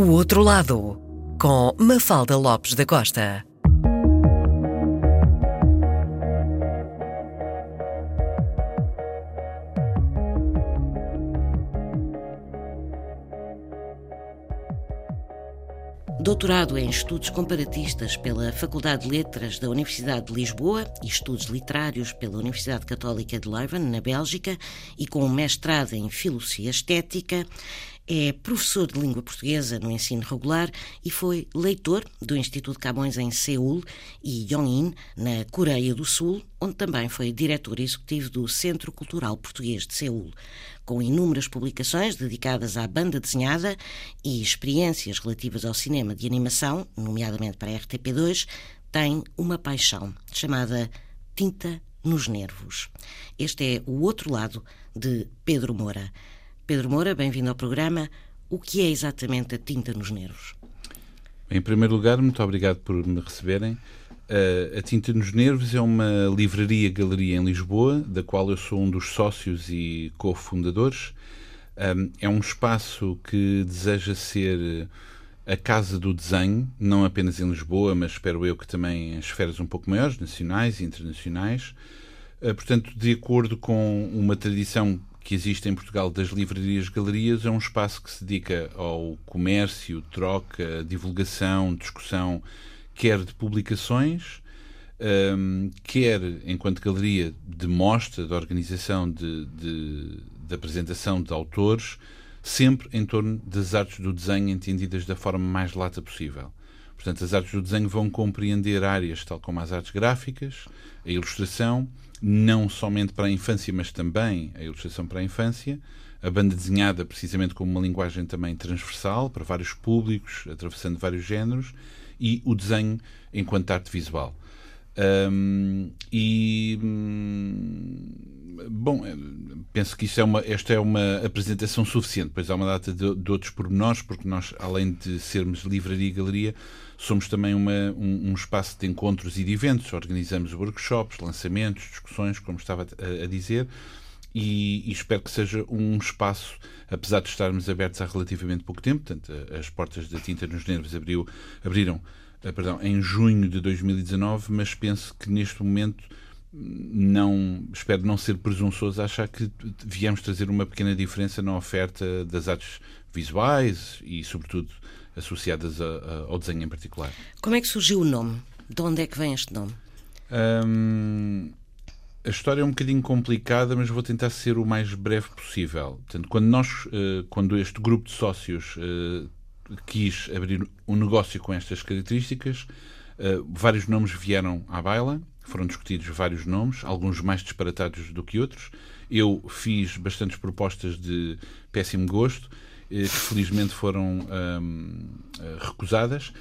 O Outro Lado, com Mafalda Lopes da Costa. Doutorado em Estudos Comparatistas pela Faculdade de Letras da Universidade de Lisboa e Estudos Literários pela Universidade Católica de Leuven, na Bélgica, e com um mestrado em Filosofia Estética, é professor de língua portuguesa no ensino regular e foi leitor do Instituto Camões em Seul e Yongin, na Coreia do Sul, onde também foi diretor executivo do Centro Cultural Português de Seul. Com inúmeras publicações dedicadas à banda desenhada e experiências relativas ao cinema de animação, nomeadamente para a RTP2, tem uma paixão chamada tinta nos nervos. Este é o outro lado de Pedro Moura. Pedro Moura, bem-vindo ao programa. O que é exatamente a tinta nos nervos? Em primeiro lugar, muito obrigado por me receberem. Uh, a Tinta nos Nervos é uma livraria-galeria em Lisboa, da qual eu sou um dos sócios e cofundadores. Um, é um espaço que deseja ser a casa do desenho, não apenas em Lisboa, mas espero eu que também em esferas um pouco maiores, nacionais e internacionais. Uh, portanto, de acordo com uma tradição que existe em Portugal das livrarias-galerias é um espaço que se dedica ao comércio, troca, divulgação, discussão, quer de publicações, um, quer enquanto galeria de mostra, de organização, de, de, de apresentação de autores, sempre em torno das artes do desenho entendidas da forma mais lata possível. Portanto, as artes do desenho vão compreender áreas tal como as artes gráficas, a ilustração, não somente para a infância, mas também a ilustração para a infância, a banda desenhada precisamente como uma linguagem também transversal para vários públicos, atravessando vários géneros, e o desenho enquanto arte visual. Um, e hum, bom, penso que isto é uma, esta é uma apresentação suficiente, pois há uma data de, de outros pormenores, porque nós, além de sermos livraria e galeria, somos também uma, um, um, espaço de encontros e de eventos. Organizamos workshops, lançamentos, discussões, como estava a, a dizer, e, e, espero que seja um espaço, apesar de estarmos abertos há relativamente pouco tempo, portanto, as portas da Tinta nos Nervos abriu, abriram eh, perdão, em junho de 2019, mas penso que neste momento não espero não ser presunçoso a achar que viemos trazer uma pequena diferença na oferta das artes visuais e, sobretudo, associadas a, a, ao desenho em particular. Como é que surgiu o nome? De onde é que vem este nome? Hum, a história é um bocadinho complicada, mas vou tentar ser o mais breve possível. Portanto, quando nós, eh, quando este grupo de sócios eh, quis abrir um negócio com estas características, eh, vários nomes vieram à baila foram discutidos vários nomes, alguns mais disparatados do que outros. Eu fiz bastantes propostas de péssimo gosto, que felizmente foram hum, eh, recusadas.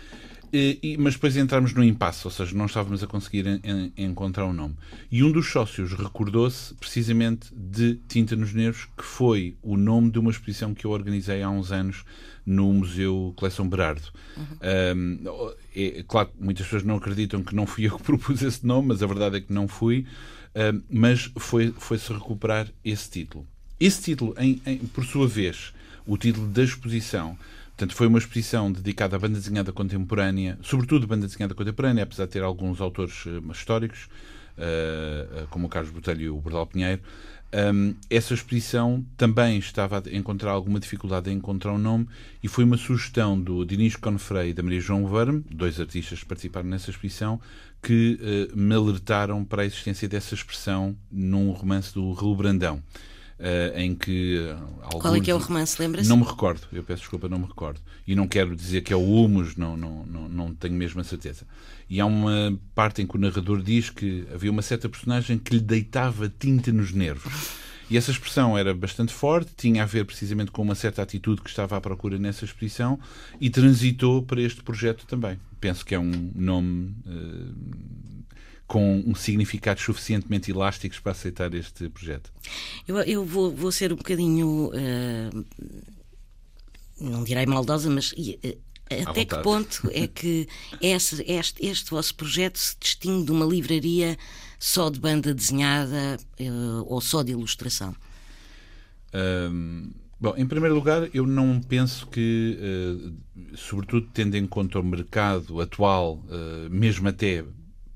E, mas depois entramos no impasse, ou seja, não estávamos a conseguir en, en, encontrar um nome. E um dos sócios recordou-se precisamente de Tinta nos Nervos, que foi o nome de uma exposição que eu organizei há uns anos no Museu Coleção Berardo. Uhum. Um, é, claro muitas pessoas não acreditam que não fui eu que propus esse nome, mas a verdade é que não fui. Um, mas foi-se foi recuperar esse título. Esse título, em, em, por sua vez, o título da exposição, Portanto, foi uma exposição dedicada à banda desenhada contemporânea, sobretudo banda desenhada contemporânea, apesar de ter alguns autores uh, históricos, uh, como o Carlos Botelho e o Bordal Pinheiro. Essa exposição também estava a encontrar alguma dificuldade em encontrar um nome e foi uma sugestão do Dinis Confrei e da Maria João Verme, dois artistas que participaram nessa exposição, que me alertaram para a existência dessa expressão num romance do Raul Brandão. Uh, em que alguns... Eh, Qual é que é o romance, lembra-se? Não me recordo, eu peço desculpa, não me recordo. E não quero dizer que é o Humus, não, não, não, não tenho mesmo a certeza. E há uma parte em que o narrador diz que havia uma certa personagem que lhe deitava tinta nos nervos. E essa expressão era bastante forte, tinha a ver precisamente com uma certa atitude que estava à procura nessa exposição e transitou para este projeto também. Penso que é um nome uh, com um significado suficientemente elásticos para aceitar este projeto? Eu, eu vou, vou, ser um bocadinho, uh, não direi maldosa, mas uh, até que ponto é que esse, este, este, vosso projeto se distingue de uma livraria só de banda desenhada uh, ou só de ilustração? Um, Bom, em primeiro lugar, eu não penso que, uh, sobretudo tendo em conta o mercado atual, uh, mesmo até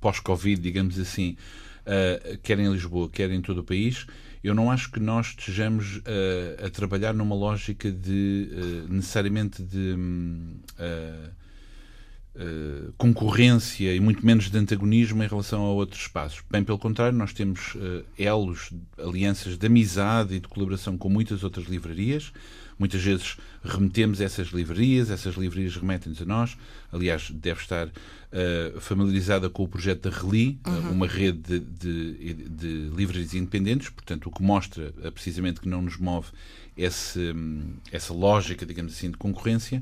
pós-Covid, digamos assim, uh, quer em Lisboa, quer em todo o país, eu não acho que nós estejamos uh, a trabalhar numa lógica de uh, necessariamente de uh, concorrência e muito menos de antagonismo em relação a outros espaços. Bem pelo contrário, nós temos elos, alianças de amizade e de colaboração com muitas outras livrarias. Muitas vezes remetemos essas livrarias, essas livrarias remetem-nos a nós. Aliás, deve estar uh, familiarizada com o projeto da Reli, uhum. uh, uma rede de, de, de, livrarias independentes, portanto, o que mostra uh, precisamente que não nos move esse, um, essa lógica, digamos assim, de concorrência.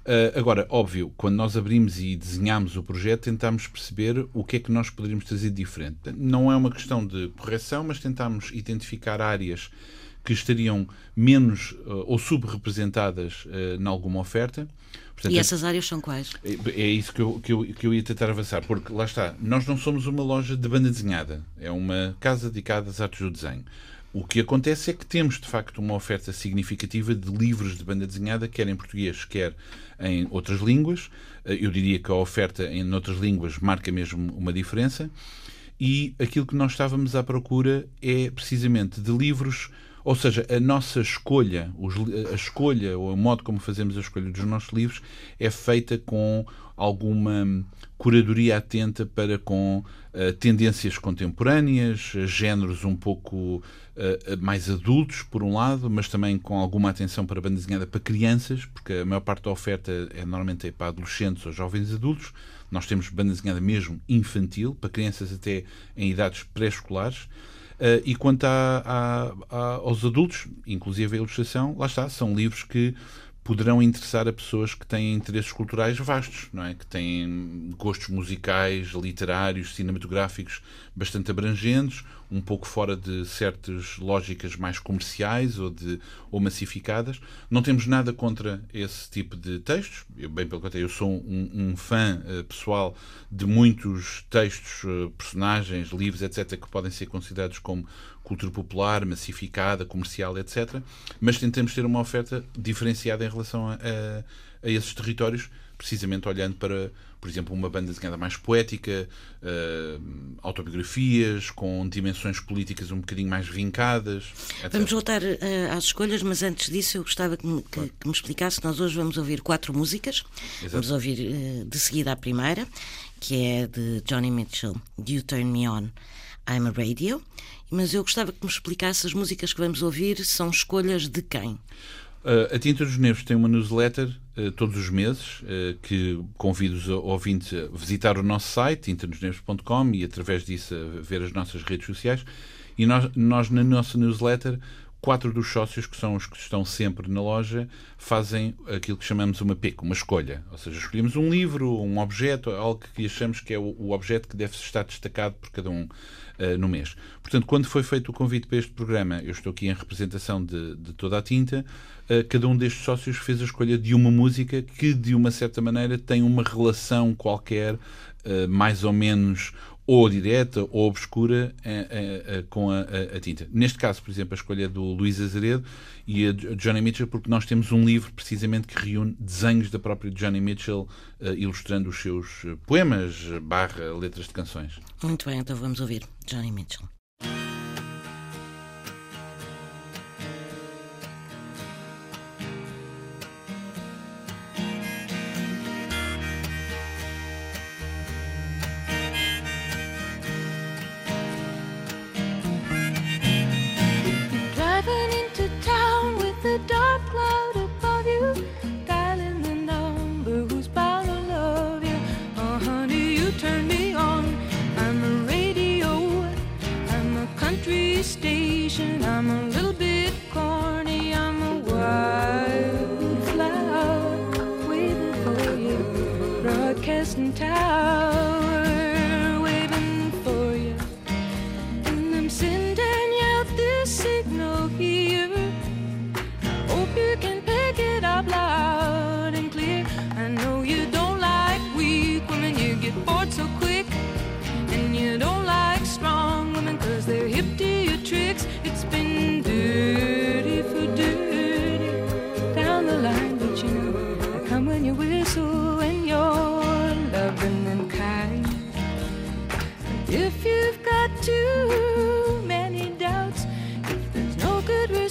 Uh, agora, óbvio, quando nós abrimos e desenhamos o projeto, tentámos perceber o que é que nós poderíamos trazer de diferente. Não é uma questão de correção, mas tentámos identificar áreas que estariam menos uh, ou subrepresentadas uh, em alguma oferta. Portanto, e essas áreas são quais? É, é isso que eu, que, eu, que eu ia tentar avançar, porque lá está, nós não somos uma loja de banda desenhada, é uma casa dedicada às artes do desenho. O que acontece é que temos, de facto, uma oferta significativa de livros de banda desenhada, quer em português, quer em outras línguas. Eh, eu diria que a oferta em outras línguas marca mesmo uma diferença. E aquilo que nós estávamos à procura é precisamente de livros ou seja, a nossa escolha, a escolha ou o modo como fazemos a escolha dos nossos livros é feita com alguma curadoria atenta para com uh, tendências contemporâneas, géneros um pouco uh, mais adultos, por um lado, mas também com alguma atenção para a banda desenhada para crianças, porque a maior parte da oferta é normalmente para adolescentes ou jovens adultos. Nós temos banda desenhada mesmo infantil, para crianças até em idades pré-escolares. Uh, e quanto aos adultos, inclusive a ilustração, lá está, são livros que poderão interessar a pessoas que têm interesses culturais vastos, não é? Que têm gostos musicais, literários, cinematográficos bastante abrangentes, um pouco fora de certas lógicas mais comerciais ou, de, ou massificadas. Não temos nada contra esse tipo de textos. Eu, bem pelo contrário, eu sou um, um fã uh, pessoal de muitos textos, uh, personagens, livros, etc., que podem ser considerados como cultura popular, massificada, comercial, etc. Mas tentamos ter uma oferta diferenciada em relação a, a, a esses territórios, precisamente olhando para, por exemplo, uma banda desenhada mais poética, uh, autobiografias com dimensões políticas um bocadinho mais vincadas. Etc. Vamos voltar uh, às escolhas, mas antes disso eu gostava que me, que, que me explicasse. Nós hoje vamos ouvir quatro músicas. Exato. Vamos ouvir uh, de seguida a primeira, que é de Johnny Mitchell, You Turn Me On. I'm a Radio, mas eu gostava que me explicasse as músicas que vamos ouvir são escolhas de quem? Uh, a Tinta dos Nervos tem uma newsletter uh, todos os meses uh, que convido os ouvintes a visitar o nosso site, tintadosnervos.com e através disso a ver as nossas redes sociais. E nós, nós na nossa newsletter quatro dos sócios, que são os que estão sempre na loja, fazem aquilo que chamamos uma PEC, uma escolha. Ou seja, escolhemos um livro, um objeto, algo que achamos que é o, o objeto que deve estar destacado por cada um uh, no mês. Portanto, quando foi feito o convite para este programa, eu estou aqui em representação de, de toda a tinta, uh, cada um destes sócios fez a escolha de uma música que, de uma certa maneira, tem uma relação qualquer, uh, mais ou menos ou direta ou obscura eh, eh, eh, com a, a, a, tinta. Neste caso, por exemplo, a escolha do Luís Azeredo e a Johnny Mitchell, porque nós temos um livro precisamente que reúne desenhos da própria Johnny Mitchell ilustrando os seus poemas barra letras de canções. Muito bem, então vamos ouvir Johnny Mitchell.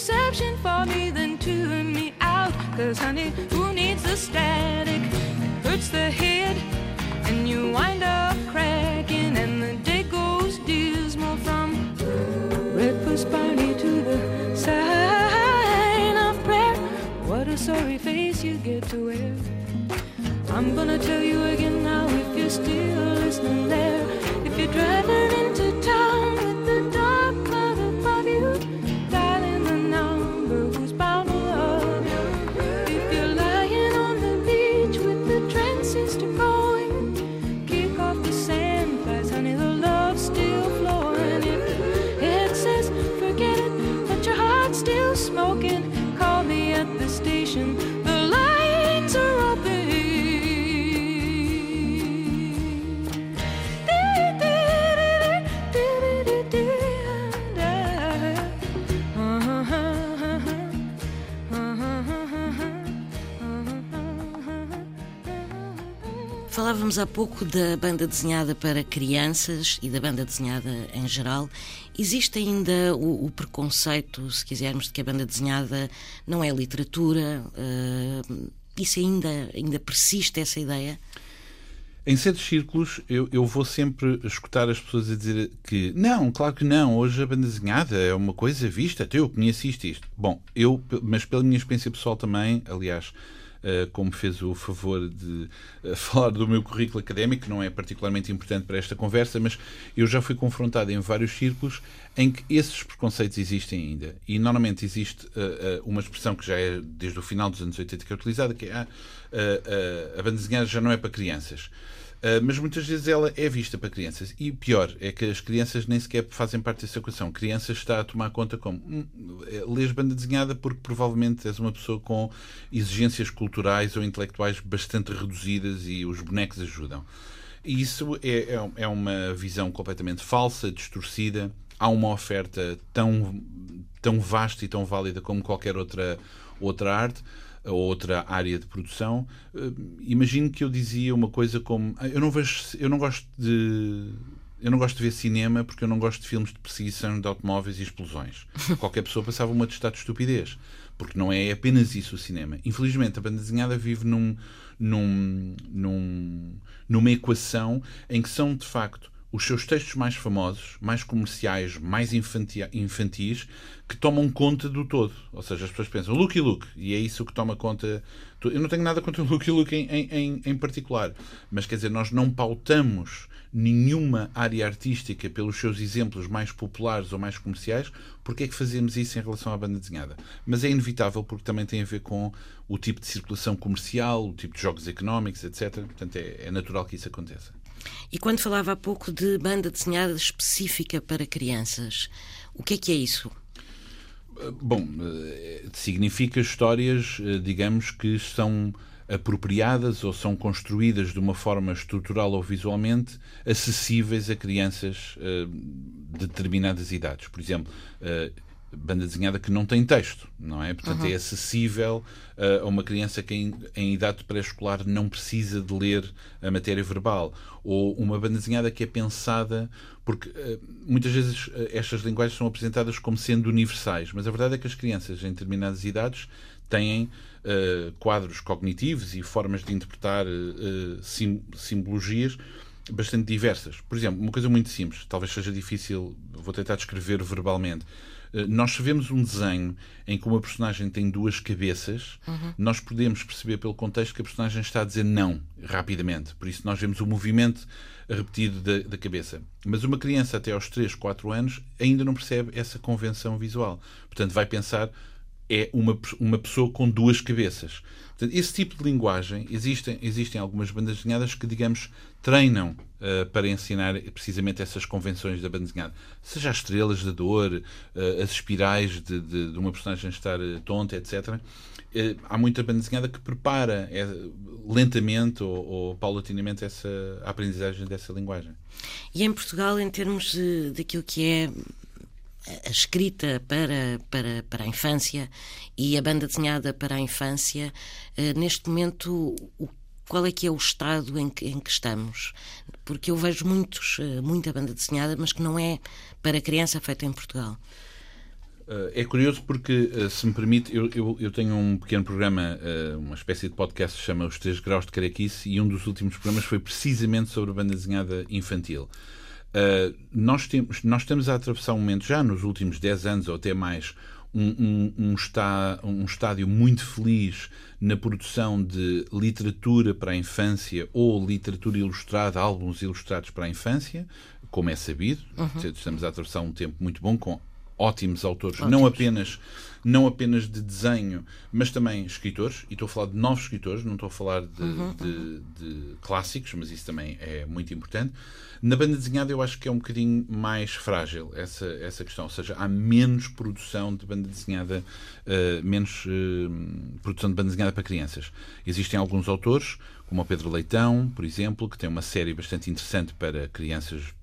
deception for me then tune me out. Cause honey, who needs the static? It hurts the head, and you wind up cracking, and the day goes dismal from breakfast party to the sign of prayer. What a sorry face you get to wear. I'm gonna tell you again now if you're still listening there, if you're driving. Falávamos há pouco da banda desenhada para crianças e da banda desenhada em geral. Existe ainda o, o preconceito, se quisermos, de que a banda desenhada não é literatura? Uh, isso ainda, ainda persiste, essa ideia? Em certos círculos, eu, eu, vou sempre escutar as pessoas a dizer que não, claro que não, hoje a banda desenhada é uma coisa vista, até eu conheço isto, isto. Bom, eu, mas pela minha experiência pessoal também, aliás, como fez o favor de uh, falar do meu currículo académico, que não é particularmente importante para esta conversa, mas eu já fui confrontado em vários círculos em que esses preconceitos existem ainda. E normalmente existe uh, uma expressão que já é desde o final dos anos 80 que é utilizada, que é ah, a banda desenhada já não é para crianças. Uh, mas muitas vezes ela é vista para crianças. E pior é que as crianças nem sequer fazem parte dessa equação. Crianças está a tomar conta como hum, lês banda desenhada porque provavelmente és uma pessoa com exigências culturais ou intelectuais bastante reduzidas e os bonecos ajudam. E isso é, é, é uma visão completamente falsa, distorcida. Há uma oferta tão, tão vasta e tão válida como qualquer outra, outra arte a outra área de produção, uh, imagino que eu dizia uma coisa como eu não vejo, eu não gosto de eu não gosto de ver cinema porque eu não gosto de filmes de perseguição de automóveis e explosões. Qualquer pessoa passava uma atestado de estupidez, porque não é apenas isso o cinema. Infelizmente, a banda desenhada vive num, num, num, numa equação em que são, de facto, os seus textos mais famosos, mais comerciais, mais infantis, que tomam conta do todo. Ou seja, as pessoas pensam Luke e Luke, e é isso que toma conta. Eu não tenho nada contra o e Luke em, em, em particular, mas quer dizer, nós não pautamos nenhuma área artística pelos seus exemplos mais populares ou mais comerciais, porque é que fazemos isso em relação à banda desenhada? Mas é inevitável porque também tem a ver com o tipo de circulação comercial, o tipo de jogos económicos, etc. Portanto, é, é natural que isso aconteça. E quando falava há pouco de banda desenhada específica para crianças, o que é que é isso? Bom, eh, significa histórias, eh, digamos, que são apropriadas ou são construídas de uma forma estrutural ou visualmente acessíveis a crianças de determinadas idades. Por exemplo, banda desenhada que não tem texto, não é? Portanto, uhum. é acessível uh, a uma criança que em, em idade pré-escolar não precisa de ler a matéria verbal. Ou uma banda desenhada que é pensada. Porque uh, muitas vezes uh, estas linguagens são apresentadas como sendo universais, mas a verdade é que as crianças em determinadas idades têm quadros cognitivos e formas de interpretar sim, simbologias bastante diversas. Por exemplo, uma coisa muito simples, talvez seja difícil, vou tentar descrever verbalmente. Eh, nós vemos um desenho em que uma personagem tem duas cabeças, uhum. nós podemos perceber pelo contexto que a personagem está a dizer não rapidamente. Por isso nós vemos o movimento repetido da, da cabeça. Mas uma criança até aos 3, 4 anos ainda não percebe essa convenção visual. Portanto, vai pensar é uma, uma pessoa com duas cabeças. Portanto, esse tipo de linguagem, existem, existem algumas bandas desenhadas que, digamos, treinam uh, para ensinar precisamente essas convenções da banda desenhada. Seja as estrelas da dor, uh, as espirais de, de, de, uma personagem estar uh, tonta, etc. há muita banda desenhada que prepara lentamente ou, ou, paulatinamente essa a aprendizagem dessa linguagem. E em Portugal, em termos daquilo que é a escrita para, para, para a infância e a banda desenhada para a infância, eh, neste momento, o, qual é que é o estado em que, em que estamos? Porque eu vejo muitos, eh, muita banda desenhada, mas que não é para criança feita em Portugal. Uh, é curioso porque, se me permite, eu, eu, eu tenho um pequeno programa, uma espécie de podcast que se chama Os Três Graus de Caraquice, e um dos últimos programas foi precisamente sobre a banda desenhada infantil. Nós, temos, nós estamos a atravessar um momento, já nos últimos 10 anos ou até mais, um, um, um, está, um estádio muito feliz na produção de literatura para a infância ou literatura ilustrada, álbuns ilustrados para a infância, como é sabido. Uhum. Estamos a atravessar um tempo muito bom com ótimos autores, ótimos. não apenas não apenas de desenho, mas também escritores, e estou a falar de novos escritores, não estou a falar de, uhum. de, de clássicos, mas isso também é muito importante. Na banda desenhada eu acho que é um bocadinho mais frágil essa, essa questão, ou seja, há menos produção de banda desenhada, uh, menos uh, produção de banda desenhada para crianças. Existem alguns autores, como o Pedro Leitão, por exemplo, que tem uma série bastante interessante para crianças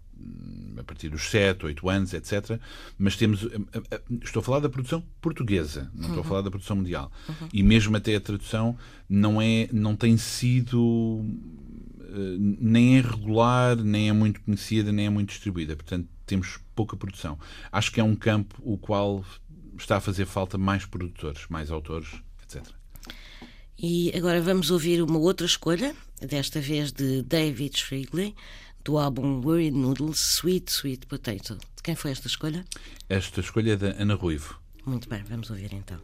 a partir dos 7, 8 anos, etc. Mas temos. Eh, eh, estou a falar da produção portuguesa, não estou a falar da produção mundial. Uhum. E mesmo até a tradução não, é, não tem sido. Eh, nem é regular, nem é muito conhecida, nem é muito distribuída. Portanto, temos pouca produção. Acho que é um campo o qual está a fazer falta mais produtores, mais autores, etc. E agora vamos ouvir uma outra escolha, desta vez de David Shrigley do álbum Worried Noodles Sweet Sweet Potato. De quem foi esta escolha? Esta escolha é da Ana Ruivo. Muito bem, vamos ouvir então.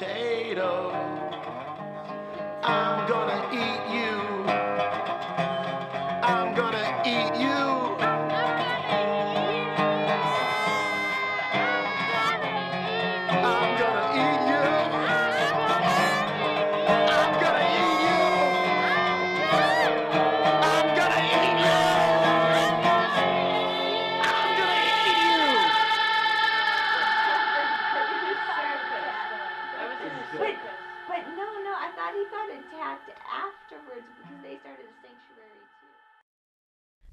Sweet potato. I'm gonna eat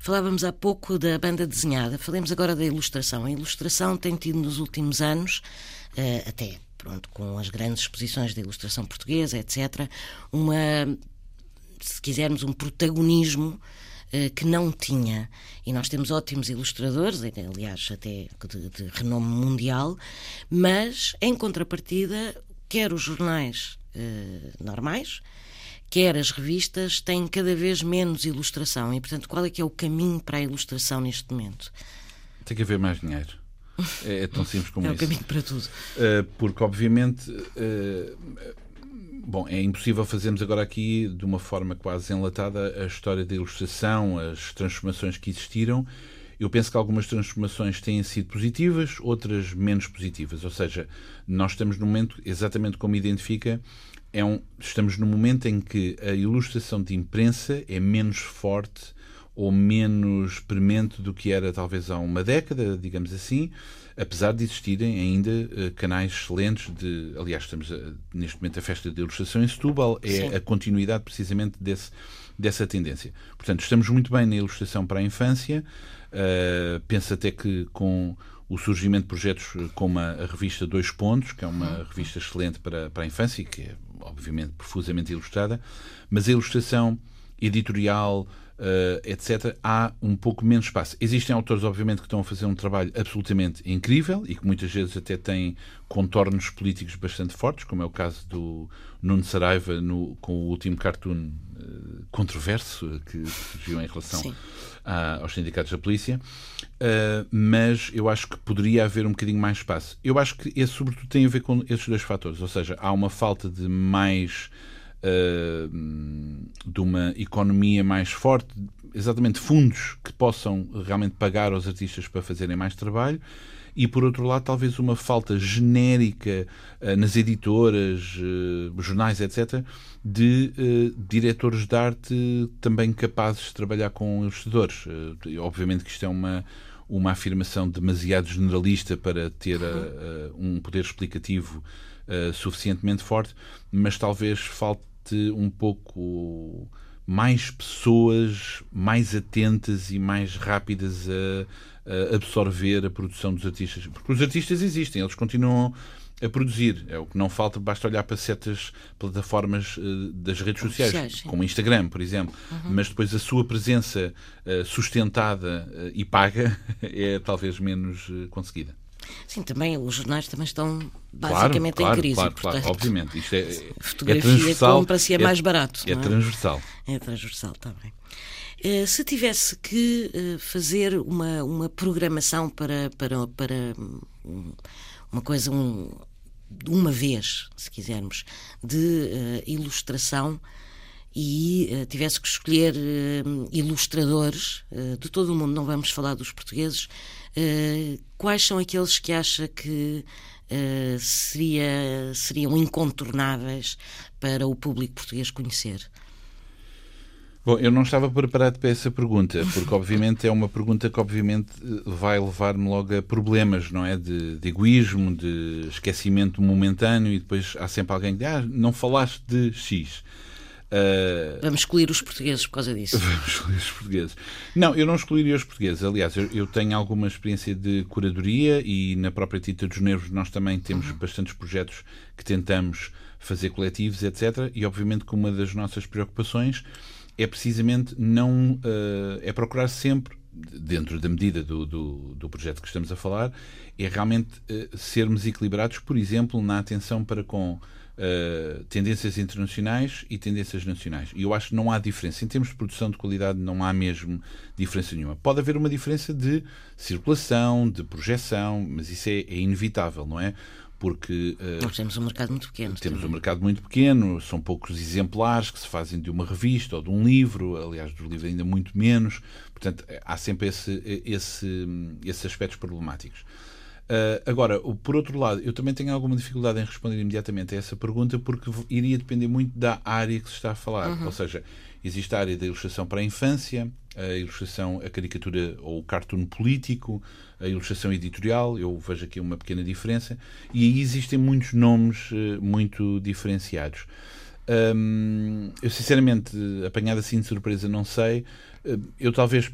Falávamos há pouco da banda desenhada, falemos agora da ilustração. A ilustração tem tido nos últimos anos, eh, até pronto, com as grandes exposições da ilustração portuguesa, etc., uma, se quisermos, um protagonismo eh, que não tinha. E nós temos ótimos ilustradores, aliás, até de, de renome mundial, mas, em contrapartida, quer os jornais eh, normais, quer as revistas, têm cada vez menos ilustração. E, portanto, qual é que é o caminho para a ilustração neste momento? Tem que haver mais dinheiro. É, é tão simples como isso. É o caminho para tudo. Uh, porque, obviamente, uh, bom, é impossível fazermos agora aqui, de uma forma quase enlatada, a história da ilustração, as transformações que existiram. Eu penso que algumas transformações têm sido positivas, outras menos positivas. Ou seja, nós estamos no momento, exatamente como identifica, é um, estamos no momento em que a ilustração de imprensa é menos forte ou menos premente do que era talvez há uma década, digamos assim, apesar de existirem ainda uh, canais excelentes de. Aliás, estamos a, neste momento a festa de ilustração em Setúbal, é Sim. a continuidade precisamente desse, dessa tendência. Portanto, estamos muito bem na ilustração para a infância. Uh, penso até que com o surgimento de projetos como a, a, revista Dois Pontos, que é uma revista excelente para, para a infância e que é obviamente profusamente ilustrada, mas a ilustração editorial, uh, etc., há um pouco menos espaço. Existem autores, obviamente, que estão a fazer um trabalho absolutamente incrível e que muitas vezes até têm contornos políticos bastante fortes, como é o caso do Nuno Saraiva no, com o último cartoon uh, controverso que surgiu em relação aos sindicatos da polícia. Uh, mas eu acho que poderia haver um bocadinho mais espaço. Eu acho que esse, sobretudo, tem a ver com esses dois fatores, ou seja, há uma falta de mais uh, de uma economia mais forte, exatamente fundos que possam realmente pagar aos artistas para fazerem mais trabalho e por outro lado talvez uma falta genérica uh, nas editoras, uh, jornais, etc., de uh, diretores de arte também capazes de trabalhar com ilustradores. obviamente que isto é uma uma afirmação demasiado generalista para ter um poder explicativo suficientemente forte, mas talvez falte um pouco mais pessoas mais atentas e mais rápidas a, a, absorver a produção dos artistas. Porque os artistas existem, eles continuam a produzir. É o que não falta, basta olhar para certas plataformas uh, das redes sociais, sociais como o Instagram, por exemplo. Uhum. Mas depois a sua presença uh, sustentada uh, e paga é talvez menos conseguida. Sim, também os jornais também estão basicamente claro, em crise. Claro, portanto, claro, obviamente. Isto é, a fotografia é transversal, compra-se é, é mais barato. É, é, transversal. É transversal também. Uh, se tivesse que uh, fazer uma, uma programação para, para, para um, uma coisa, um, uma vez, se quisermos, de uh, ilustração e uh, tivesse que escolher uh, ilustradores de todo o mundo, não vamos falar dos portugueses, quais são aqueles que acha que seria, seriam incontornáveis para o público português conhecer? Bom, eu não estava preparado para essa pergunta, porque obviamente é uma pergunta que obviamente vai levar-me logo a problemas, não é? De, de, egoísmo, de esquecimento momentâneo e depois há sempre alguém que diz, ah, não falaste de X. Uh... Vamos excluir os portugueses por causa disso. Vamos excluir os portugueses. Não, eu não excluiria os portugueses. Aliás, eu, eu tenho alguma experiência de curadoria e na própria Tita dos Nervos nós também temos uhum. bastantes projetos que tentamos fazer coletivos, etc. E obviamente que uma das nossas preocupações é precisamente não. Uh, é procurar sempre dentro da medida do, do, do, projeto que estamos a falar, é realmente uh, sermos equilibrados, por exemplo, na atenção para com uh, tendências internacionais e tendências nacionais. E eu acho que não há diferença. Em termos de produção de qualidade, não há mesmo diferença nenhuma. Pode haver uma diferença de circulação, de projeção, mas isso é, é inevitável, não é? porque uh, nós temos um mercado muito pequeno. Temos também. um mercado muito pequeno, são poucos exemplares que se fazem de uma revista ou de um livro, aliás, dos livros ainda muito menos. Portanto, há sempre esse, esse, esses aspectos problemáticos. Uh, agora, por outro lado, eu também tenho alguma dificuldade em responder imediatamente a essa pergunta porque iria depender muito da área que se está a falar. Uhum. Ou seja, existe a área da ilustração para a infância, a ilustração, a caricatura ou o cartoon político, a ilustração editorial, eu vejo aqui uma pequena diferença, e aí existem muitos nomes uh, muito diferenciados. Eu, sinceramente, apanhado assim de surpresa, não sei. Uh, eu talvez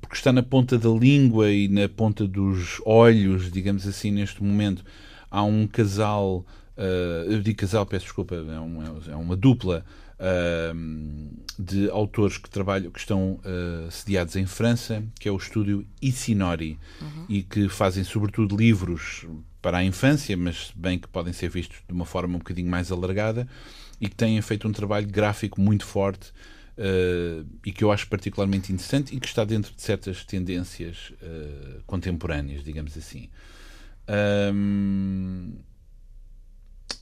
porque está na ponta da língua e na ponta dos olhos, digamos assim, neste momento, há um casal, uh, eu digo casal, peço desculpa, é, um, é uma dupla uh, de autores que trabalham, que estão uh, sediados em França, que é o estúdio Isinori, uhum. e que fazem sobretudo livros para a infância, mas bem que podem ser vistos de uma forma um bocadinho mais alargada, e que têm feito um trabalho gráfico muito forte uh, e que eu acho particularmente interessante e que está dentro de certas tendências uh, contemporâneas, digamos assim. Um,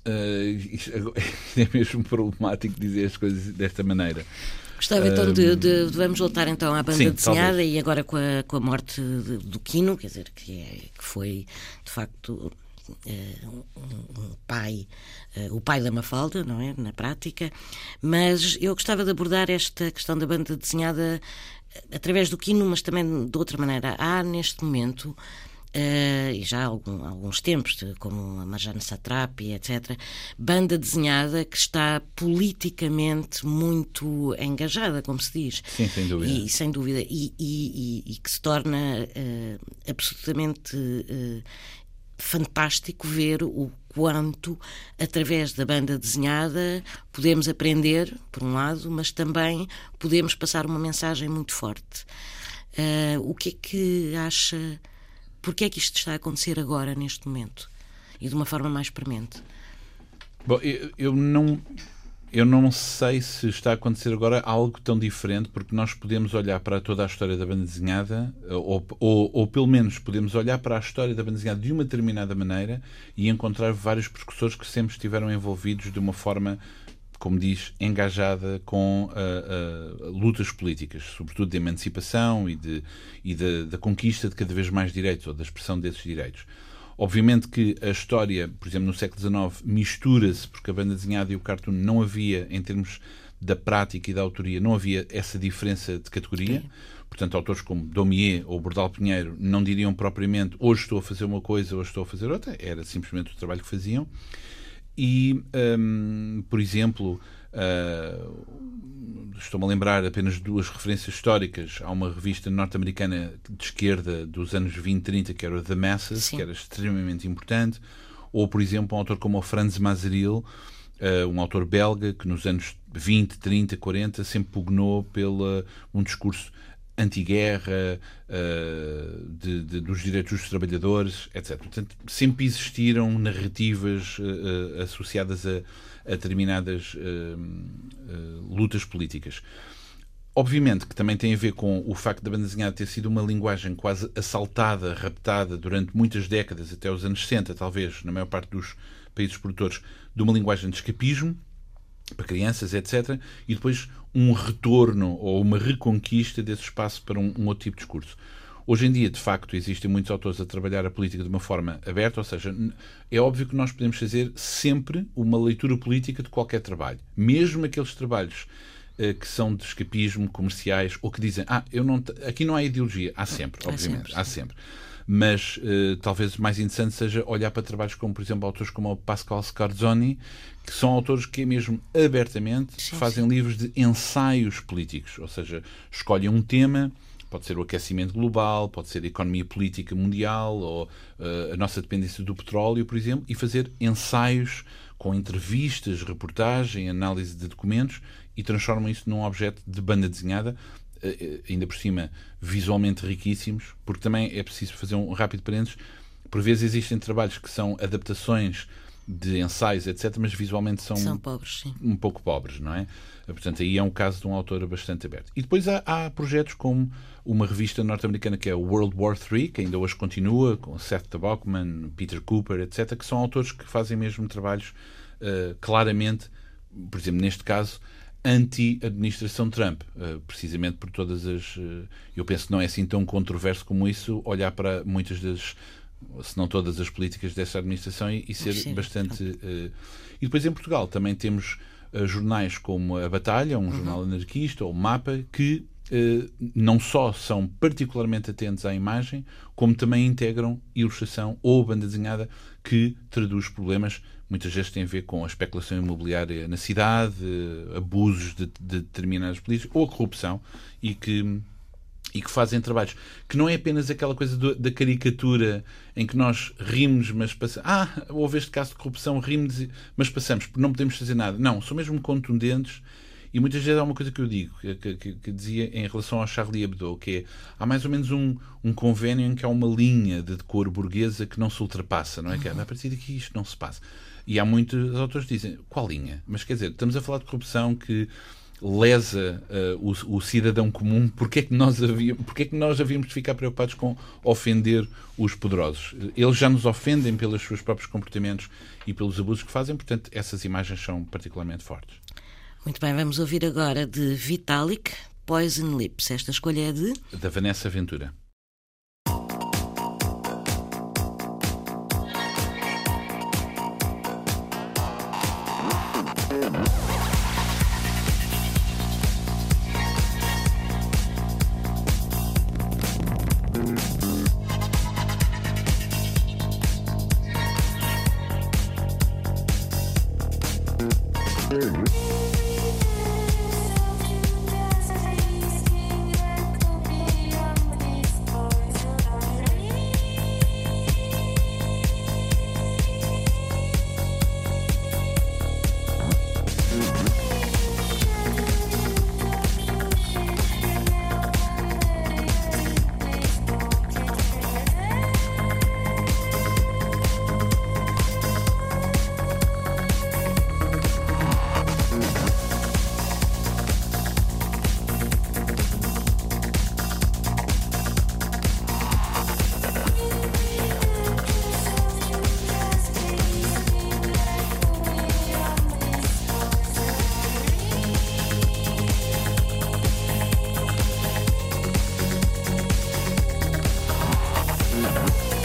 uh, é mesmo problemático dizer as coisas desta maneira. Gostava então de, de, Vamos voltar então à banda sim, desenhada talvez. e agora com a, com a morte de, do Quino, quer dizer, que, é, que foi de facto um, um, pai, uh, o pai da Mafalda, não é? Na prática, mas eu gostava de abordar esta questão da banda desenhada eh, através do Quino, mas também de outra maneira. Há neste momento. Uh, e já há algum, alguns tempos, como a Marjane Satrapi, etc., banda desenhada que está politicamente muito engajada, como se diz. Sim, sem dúvida. E, sem dúvida. E, e, e que se torna uh, absolutamente uh, fantástico ver o quanto, através da banda desenhada, podemos aprender, por um lado, mas também podemos passar uma mensagem muito forte. Uh, o que é que acha? Porquê é que isto está a acontecer agora, neste momento? E de uma forma mais premente? Bom, eu, eu não eu não sei se está a acontecer agora algo tão diferente, porque nós podemos olhar para toda a história da banda desenhada, ou, ou, ou, pelo menos podemos olhar para a história da banda desenhada de uma determinada maneira e encontrar vários precursores que sempre estiveram envolvidos de uma forma, como diz, engajada com uh, uh, lutas políticas, sobretudo de emancipação e, de, e de, da conquista de cada vez mais direitos, ou da expressão desses direitos. Obviamente que a história, por exemplo, no século XIX, mistura-se, porque a banda desenhada e o cartoon não havia, em termos da prática e da autoria, não havia essa diferença de categoria. Sim. Portanto, autores como Daumier ou Bordal Pinheiro não diriam propriamente hoje estou a fazer uma coisa, hoje estou a fazer outra. Era simplesmente o trabalho que faziam. E, um, por exemplo, Uh, Estou-me a lembrar apenas duas referências históricas. Há uma revista norte-americana de esquerda dos anos 20 30 que era The Masses, Sim. que era extremamente importante. Ou, por exemplo, um autor como o Franz Mazeril, uh, um autor belga que nos anos 20, 30, 40 sempre pugnou pelo um discurso anti-guerra, uh, de, de, dos direitos dos trabalhadores, etc. Portanto, sempre existiram narrativas uh, associadas a, a determinadas uh, lutas políticas. Obviamente que também tem a ver com o facto da banda desenhada ter sido uma linguagem quase assaltada, raptada durante muitas décadas, até os anos 60, talvez, na maior parte dos países produtores, de uma linguagem de escapismo para crianças, etc. E depois um retorno ou uma reconquista desse espaço para um, um outro tipo de discurso. Hoje em dia, de facto, existem muitos autores a trabalhar a política de uma forma aberta, ou seja, é óbvio que nós podemos fazer sempre uma leitura política de qualquer trabalho, mesmo aqueles trabalhos uh, que são de escapismo, comerciais, ou que dizem, ah, eu não aqui não há ideologia. Há sempre, obviamente, há sempre. Há sempre. Mas uh, talvez mais interessante seja olhar para trabalhos como, por exemplo, autores como o Pascal Scarzoni, que são autores que mesmo abertamente sim, fazem sim. livros de ensaios políticos, ou seja, escolhem um tema Pode ser o aquecimento global, pode ser a economia política mundial ou uh, a nossa dependência do petróleo, por exemplo, e fazer ensaios com entrevistas, reportagem, análise de documentos e transformam isso num objeto de banda desenhada, ainda por cima visualmente riquíssimos, porque também é preciso fazer um rápido parênteses. Por vezes existem trabalhos que são adaptações de ensaios, etc., mas visualmente são, são pobres, um pouco pobres, não é? Portanto, aí é um caso de um autor bastante aberto. E depois há, há projetos como uma revista norte-americana que é World War III, que ainda hoje continua, com Seth Tabachman, Peter Cooper, etc., que são autores que fazem mesmo trabalhos uh, claramente, por exemplo, neste caso, anti-administração Trump, uh, precisamente por todas as. Uh, eu penso que não é assim tão controverso como isso, olhar para muitas das se não todas as políticas dessa administração e, e ser Sim, bastante. Uh, e depois em Portugal também temos uh, jornais como A Batalha, um uhum. jornal anarquista, ou Mapa, que uh, não só são particularmente atentos à imagem, como também integram ilustração ou banda desenhada que traduz problemas. Muitas vezes têm a ver com a especulação imobiliária na cidade, abusos de, de determinadas políticas ou a corrupção, e que e que fazem trabalhos que não é apenas aquela coisa do, da caricatura em que nós rimos, mas passamos. Ah, houve este caso de corrupção, rimos, mas passamos, porque não podemos fazer nada. Não, são mesmo contundentes. E muitas vezes há uma coisa que eu digo, que, que, que dizia em relação ao Charlie Hebdo, que é, há mais ou menos um, um convênio em que há uma linha de decoro burguesa que não se ultrapassa, não é? Que é, a partir daqui isto não se passa. E há muitos autores que dizem, qual linha? Mas quer dizer, estamos a falar de corrupção que lesa uh, o, o, cidadão comum, porque é, que nós havíamos, porque é que nós havíamos de ficar preocupados com ofender os poderosos? Eles já nos ofendem pelos seus próprios comportamentos e pelos abusos que fazem, portanto, essas imagens são particularmente fortes. Muito bem, vamos ouvir agora de Vitalik, Poison Lips. Esta escolha é de? Da Vanessa Ventura. Dude. America.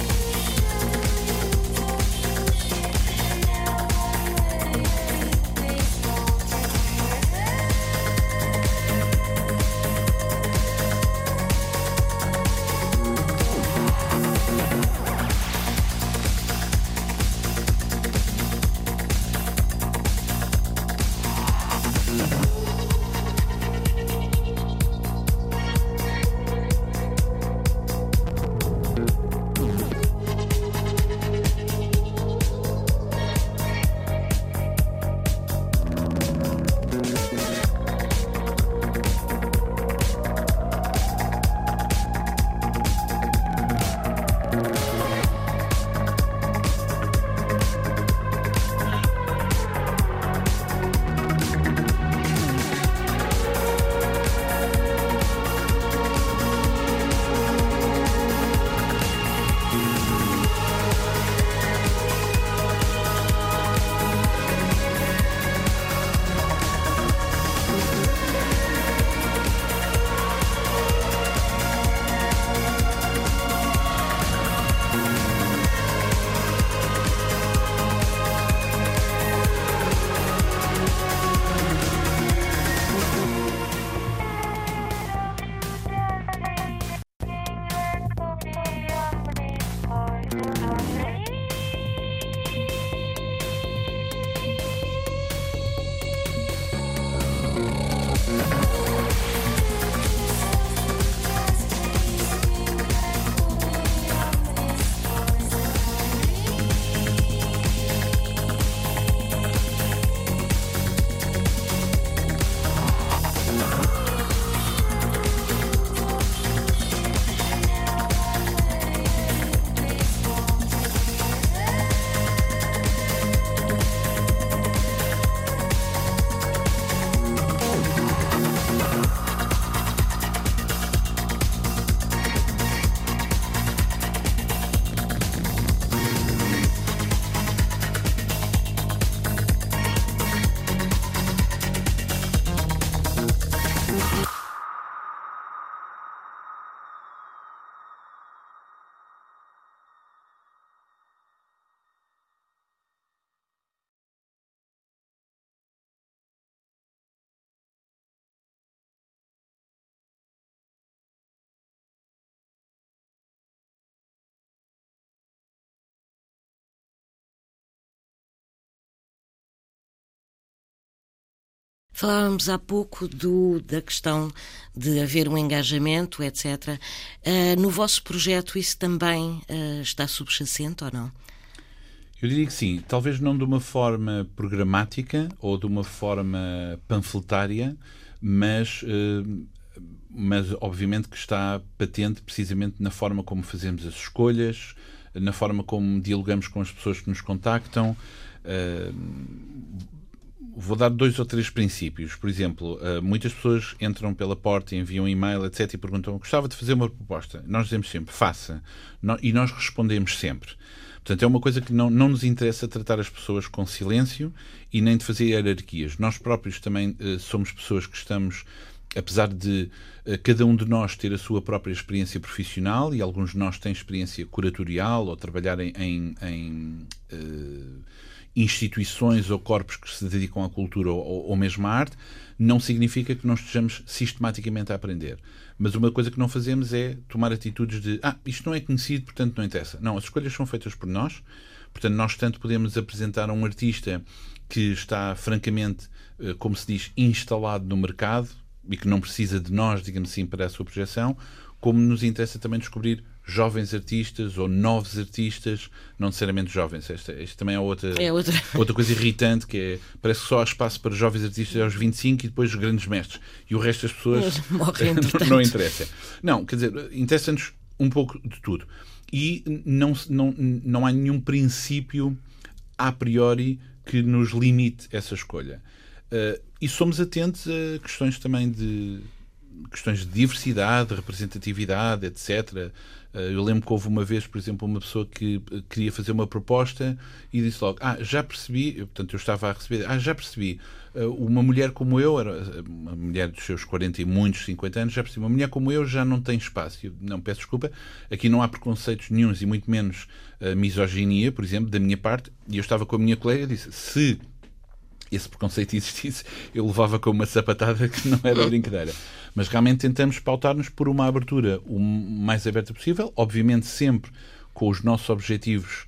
Falávamos há pouco do, da questão de haver um engajamento, etc. Uh, no vosso projeto isso também uh, está subjacente ou não? Eu diria que sim, talvez não de uma forma programática ou de uma forma panfletária, mas, uh, mas obviamente que está patente precisamente na forma como fazemos as escolhas, na forma como dialogamos com as pessoas que nos contactam. Vou dar dois ou três princípios. Por exemplo, muitas pessoas entram pela porta, enviam e-mail, etc., e perguntam: gostava de fazer uma proposta. Nós dizemos sempre: faça. E nós respondemos sempre. Portanto, é uma coisa que não, não nos interessa tratar as pessoas com silêncio e nem de fazer hierarquias. Nós próprios também uh, somos pessoas que estamos, apesar de uh, cada um de nós ter a sua própria experiência profissional e alguns de nós têm experiência curatorial ou trabalhar em, em, em uh, instituições ou corpos que se dedicam à cultura ou, ou mesmo à arte, não significa que não estejamos sistematicamente a aprender. Mas uma coisa que não fazemos é tomar atitudes de ah, isto não é conhecido, portanto não interessa. Não, as escolhas são feitas por nós, portanto nós tanto podemos apresentar a um artista que está francamente, eh, como se diz, instalado no mercado e que não precisa de nós, digamos assim, para a sua projeção, como nos interessa também descobrir jovens artistas ou novos artistas, não necessariamente jovens. Esta, esta também é outra, é outra. outra coisa irritante, que é, parece que só há espaço para jovens artistas aos 25 e depois os grandes mestres. E o resto das pessoas não, não interessa. Não, quer dizer, interessa-nos um pouco de tudo. E não, não, não há nenhum princípio a priori que nos limite essa escolha. Uh, e somos atentos a questões também de questões de diversidade, representatividade, etc. Eh, eu lembro que houve uma vez, por exemplo, uma pessoa que eh, queria fazer uma proposta e disse logo: Ah, já percebi, portanto, eu estava a receber, ah, já percebi, eh, uma mulher como eu, era uma mulher dos seus 40 e muitos, 50 anos, já percebi, uma mulher como eu já não tem espaço. Eu, não, peço desculpa, aqui não há preconceitos nenhums e muito menos misoginia, por exemplo, da minha parte. E eu estava com a minha colega e disse: Se esse preconceito existisse, eu levava com uma sapatada que não era brincadeira. Mas realmente tentamos pautar-nos por uma abertura o mais aberta possível, obviamente sempre com os nossos objetivos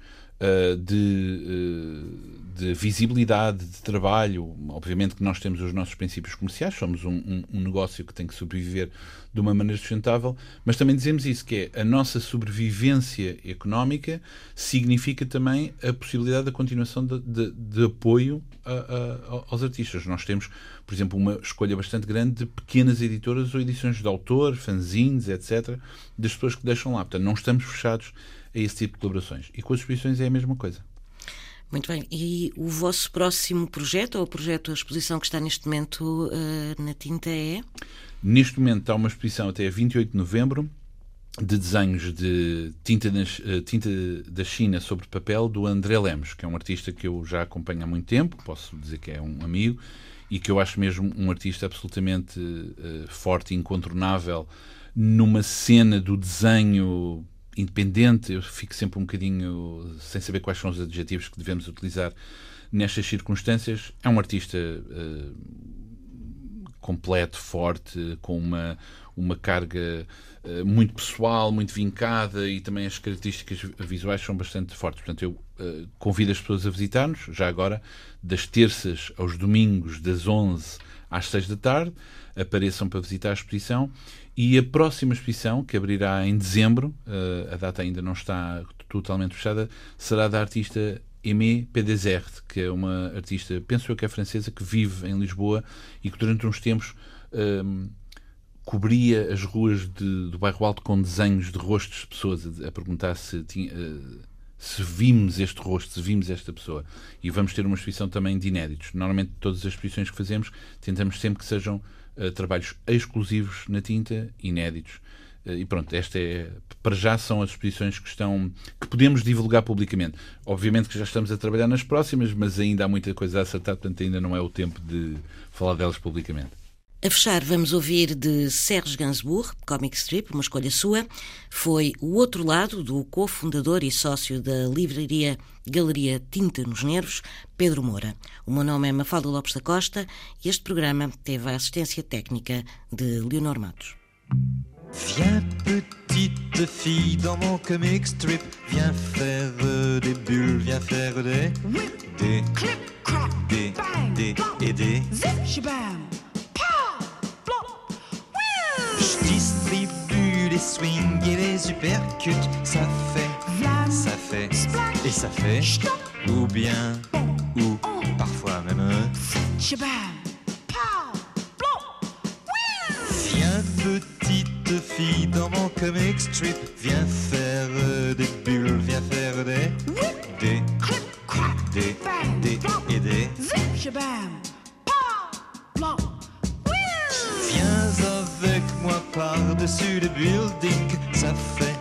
de, uh, de, visibilidade, de trabalho. Obviamente que nós temos os nossos princípios comerciais, somos um, um, um, negócio que tem que sobreviver de uma maneira sustentável, mas também dizemos isso, que é a nossa sobrevivência económica significa também a possibilidade da continuação de, de, de apoio a, a, aos artistas. Nós temos, por exemplo, uma escolha bastante grande de pequenas editoras ou edições de autor, fanzines, etc., das pessoas que deixam lá. Portanto, não estamos fechados a esse tipo de colaborações. E com as exposições é a mesma coisa. Muito bem. E o vosso próximo projeto, ou o projeto, a exposição que está neste momento uh, na tinta é? Neste momento há uma exposição até 28 de novembro de desenhos de tinta, nas, uh, tinta da China sobre papel do André Lemos, que é um artista que eu já acompanho há muito tempo, posso dizer que é um amigo, e que eu acho mesmo um artista absolutamente uh, forte e incontornável numa cena do desenho independente, eu fico sempre um bocadinho sem saber quais são os adjetivos que devemos utilizar nestas circunstâncias. É um artista uh, completo, forte, com uma, uma carga uh, muito pessoal, muito vincada e também as características visuais são bastante fortes. Portanto, eu uh, convido as pessoas a visitar-nos, já agora, das terças aos domingos, das 11 às 6 da tarde. Apareçam para visitar a exposição e a próxima exposição, que abrirá em dezembro, uh, a data ainda não está totalmente fechada, será da artista Aimé Pedezert, que é uma artista, penso eu que é francesa, que vive em Lisboa e que durante uns tempos um, ehm, cobria as ruas de, do bairro Alto com desenhos de rostos de pessoas, a, a perguntar se, tinha, uh, se vimos este rosto, se vimos esta pessoa. E vamos ter uma exposição também de inéditos. Normalmente, todas as exposições que fazemos, tentamos sempre que sejam uh, trabalhos exclusivos na tinta, inéditos. Uh, e pronto, esta é, para já são as exposições que estão que podemos divulgar publicamente. Obviamente que já estamos a trabalhar nas próximas, mas ainda há muita coisa a acertar, portanto ainda não é o tempo de falar delas publicamente. A fechar, vamos ouvir de Serge Gainsbourg, Comic Strip, uma escolha sua. Foi o outro lado do cofundador e sócio da livraria Galeria Tinta nos Nervos, Pedro Moura. O meu nome é Mafalda Lopes da Costa e este programa teve a assistência técnica de Leonor Matos. Viens petite fille dans mon comic strip, viens faire des bulles, viens faire des des Clip, crack, des bang, des bop, et des. zip, shabam. Distribue les swings et les uppercuts, ça fait, ça fait et ça fait ou bien ou parfois même. Viens petite fille dans mon comic strip, viens faire des bulles, viens faire des des des des et des. Avec moi par-dessus le building, ça fait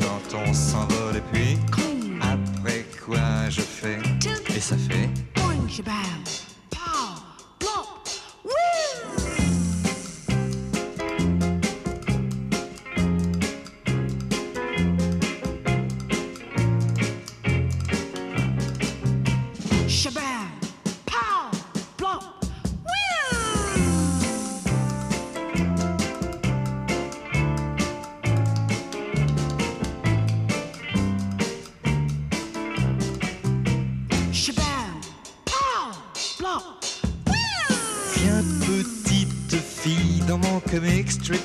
quand on s'envole et puis après quoi je fais? Et ça fait. Comic strip,